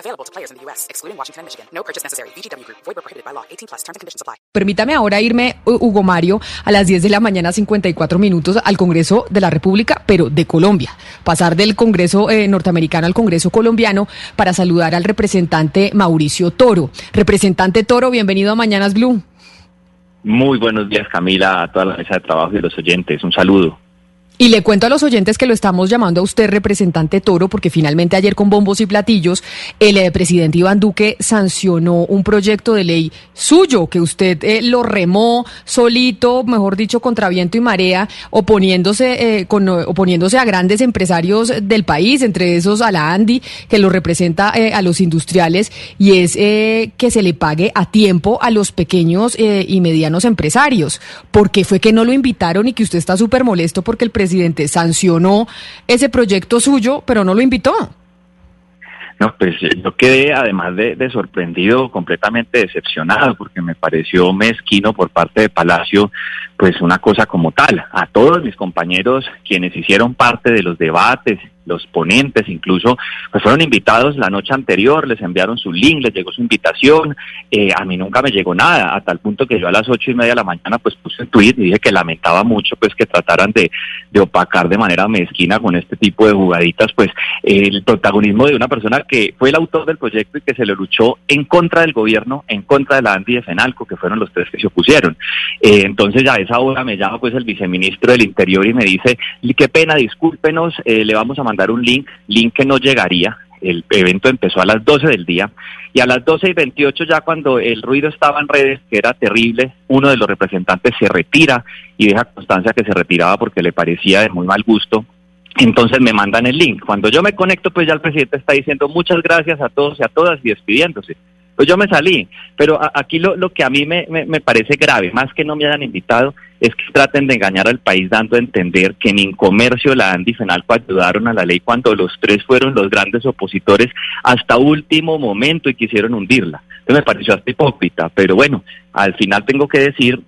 Available to players in the U.S., excluding Washington and Michigan. No purchase necessary. VGW Group. Void where prohibited by law. 18 plus. Terms and conditions apply. Permítame ahora irme, Hu- Hugo Mario, a las 10 de la mañana, 54 minutos, al Congreso de la República, pero de Colombia. Pasar del Congreso eh, norteamericano al Congreso colombiano para saludar al representante Mauricio Toro. Representante Toro, bienvenido a Mañanas Blue. Muy buenos días, Camila, a toda la mesa de trabajo y los oyentes. Un saludo. Y le cuento a los oyentes que lo estamos llamando a usted, representante Toro, porque finalmente ayer con bombos y platillos, el eh, presidente Iván Duque sancionó un proyecto de ley suyo, que usted eh, lo remó solito, mejor dicho, contra viento y marea, oponiéndose, eh, con, oponiéndose a grandes empresarios del país, entre esos a la Andy, que lo representa eh, a los industriales, y es que se le pague a tiempo a los pequeños y medianos empresarios. ¿Por qué fue que no lo invitaron y que usted está súper molesto porque el presidente sancionó ese proyecto suyo, pero no lo invitó? No, pues eh, yo quedé, además de, de sorprendido, completamente decepcionado, porque me pareció mezquino por parte de Palacio, pues una cosa como tal. A todos mis compañeros, quienes hicieron parte de los debates, los ponentes incluso, pues fueron invitados la noche anterior, les enviaron su link, les llegó su invitación, eh, a mí nunca me llegó nada, a tal punto que yo a las ocho y media de la mañana pues puse un tweet y dije que lamentaba mucho pues que trataran de, de opacar de manera mezquina con este tipo de jugaditas pues el protagonismo de una persona que fue el autor del proyecto y que se lo luchó en contra del gobierno, en contra de la Andy de Fenalco, que fueron los tres que se opusieron. Eh, entonces ya a esa hora me llama pues el viceministro del Interior y me dice, qué pena, discúlpenos, eh, le vamos a mandar un link, link que no llegaría. El evento empezó a las 12 del día y a las 12 y 28 ya cuando el ruido estaba en redes, que era terrible, uno de los representantes se retira y deja constancia que se retiraba porque le parecía de muy mal gusto. Entonces me mandan el link. Cuando yo me conecto, pues ya el presidente está diciendo muchas gracias a todos y a todas y despidiéndose. Pues yo me salí, pero aquí lo, lo que a mí me, me, parece grave, más que no me hayan invitado, es que traten de engañar al país dando a entender que ni en comercio la Andy Fenalco ayudaron a la ley cuando los tres fueron los grandes opositores hasta último momento y quisieron hundirla. Me pareció hasta hipócrita, pero bueno, al final tengo que decir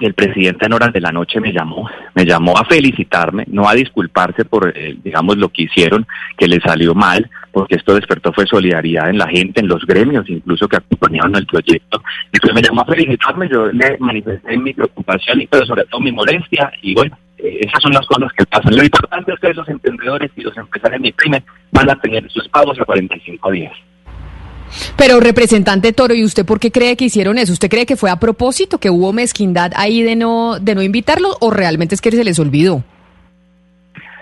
el presidente en horas de la noche me llamó, me llamó a felicitarme, no a disculparse por, eh, digamos, lo que hicieron, que le salió mal, porque esto despertó fue solidaridad en la gente, en los gremios, incluso que acompañaron el proyecto. Y pues me llamó a felicitarme, yo le manifesté mi preocupación y pero sobre todo mi molestia, y bueno, eh, esas son las cosas que pasan. Lo importante es que los emprendedores y los empresarios de mi pyme van a tener sus pagos a 45 días. Pero representante Toro, ¿y usted por qué cree que hicieron eso? ¿Usted cree que fue a propósito, que hubo mezquindad ahí de no, de no invitarlos o realmente es que se les olvidó?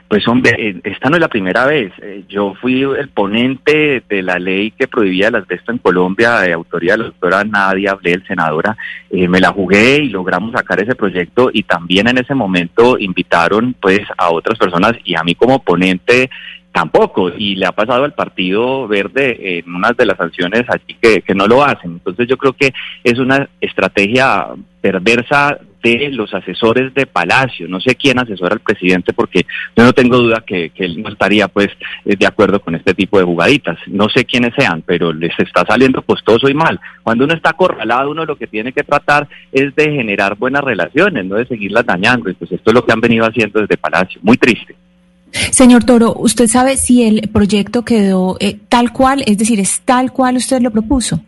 Pues hombre, eh, esta no es la primera vez. Eh, Yo fui el ponente de la ley que prohibía el asbesto en Colombia, de autoría de la doctora Nadia Ablel, senadora. Eh, me la jugué y logramos sacar ese proyecto y también en ese momento invitaron pues a otras personas y a mí como ponente tampoco. Y le ha pasado al Partido Verde en unas de las sanciones allí que, que no lo hacen. Entonces yo creo que es una estrategia perversa de los asesores de Palacio. No sé quién asesora al presidente porque yo no tengo duda que, él no estaría pues eh, de acuerdo con este tipo de jugaditas. No sé quiénes sean, pero les está saliendo costoso y mal. Cuando uno está acorralado, uno lo que tiene que tratar es de generar buenas relaciones, no de seguirlas dañando. Y pues esto es lo que han venido haciendo desde Palacio. Muy triste. Señor Toro, ¿usted sabe si el proyecto quedó eh, tal cual, es decir, es tal cual usted lo propuso?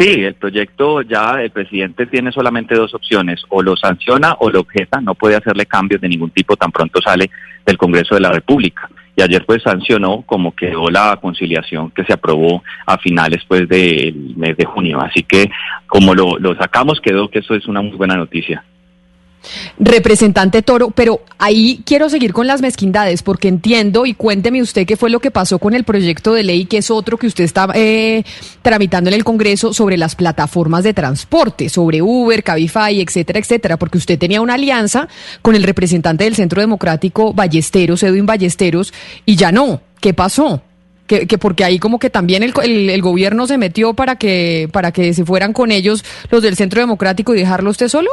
Sí, el proyecto ya el presidente tiene solamente dos opciones, o lo sanciona o lo objeta, no puede hacerle cambios de ningún tipo tan pronto sale del Congreso de la República. Y ayer pues sancionó como quedó la conciliación que se aprobó a finales pues del mes de junio. Así que como lo, lo sacamos quedó que eso es una muy buena noticia. Representante Toro, pero ahí quiero seguir con las mezquindades porque entiendo y cuénteme usted qué fue lo que pasó con el proyecto de ley que es otro que usted está eh, tramitando en el Congreso sobre las plataformas de transporte, sobre Uber, Cabify, etcétera, etcétera, porque usted tenía una alianza con el representante del Centro Democrático Ballesteros, Edwin Ballesteros, y ya no. ¿Qué pasó? que, que porque ahí como que también el, el, gobierno se metió para que, para que se fueran con ellos los del Centro Democrático y dejarlo usted solo.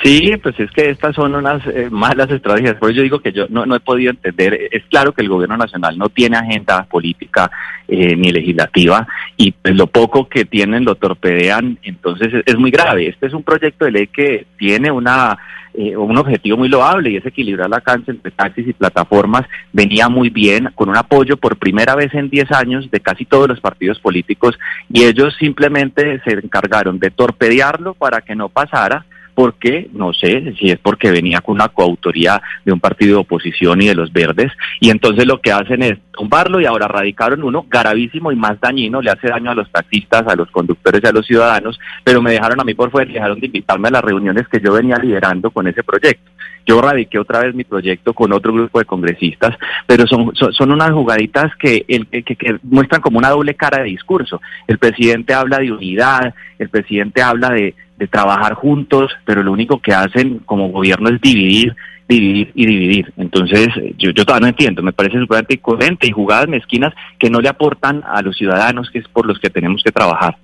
Sí, pues es que estas son unas eh, malas estrategias. Por eso yo digo que yo no, he podido entender. Es claro que el gobierno nacional no tiene agenda política eh, ni legislativa y pues, lo poco que tienen lo torpedean. Entonces es, muy grave. Este es un proyecto de ley que tiene una eh, un objetivo muy loable y es equilibrar la cancha entre taxis y plataformas. Venía muy bien, con un apoyo por primera vez en 10 años de casi todos los partidos políticos y ellos simplemente se encargaron de torpedearlo para que no pasara porque no sé si es porque venía con una coautoría de un partido de oposición y de los verdes, y entonces lo que hacen es tumbarlo y ahora radicaron uno gravísimo y más dañino, le hace daño a los taxistas, a los conductores y a los ciudadanos, pero me dejaron a mí por fuera dejaron de invitarme a las reuniones que yo venía liderando con ese proyecto. Yo radiqué otra vez mi proyecto con otro grupo de congresistas, pero son, son, unas jugaditas que, el, que, que, muestran como una doble cara de discurso. El presidente habla de unidad, el presidente habla de, de trabajar juntos, pero lo único que hacen como gobierno es dividir, dividir y dividir. Entonces, yo, yo todavía no entiendo, me parece súper incoherente y jugadas mezquinas que no le aportan a los ciudadanos, que es por los que tenemos que trabajar.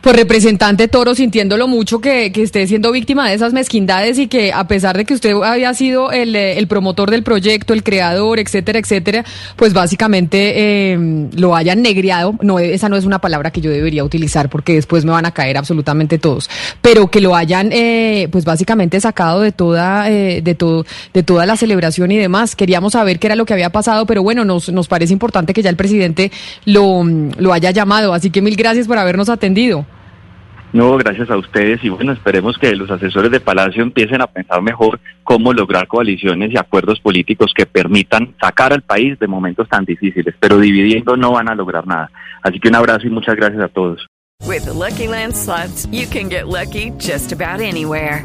Pues representante Toro, sintiéndolo mucho que, que, esté siendo víctima de esas mezquindades y que a pesar de que usted había sido el, eh, el promotor del proyecto, el creador, etcétera, etcétera, pues básicamente eh, lo hayan negriado. No, esa no es una palabra que yo debería utilizar porque después me van a caer absolutamente todos. Pero que lo hayan, eh, pues básicamente sacado de toda, eh, de todo, de toda la celebración y demás. Queríamos saber qué era lo que había pasado, pero bueno, nos, nos parece importante que ya el presidente lo, lo haya llamado. Así que mil gracias por habernos atendido. No, gracias a ustedes y bueno, esperemos que los asesores de Palacio empiecen a pensar mejor cómo lograr coaliciones y acuerdos políticos que permitan sacar al país de momentos tan difíciles, pero dividiendo no van a lograr nada. Así que un abrazo y muchas gracias a todos. Lucky you can get lucky just about anywhere.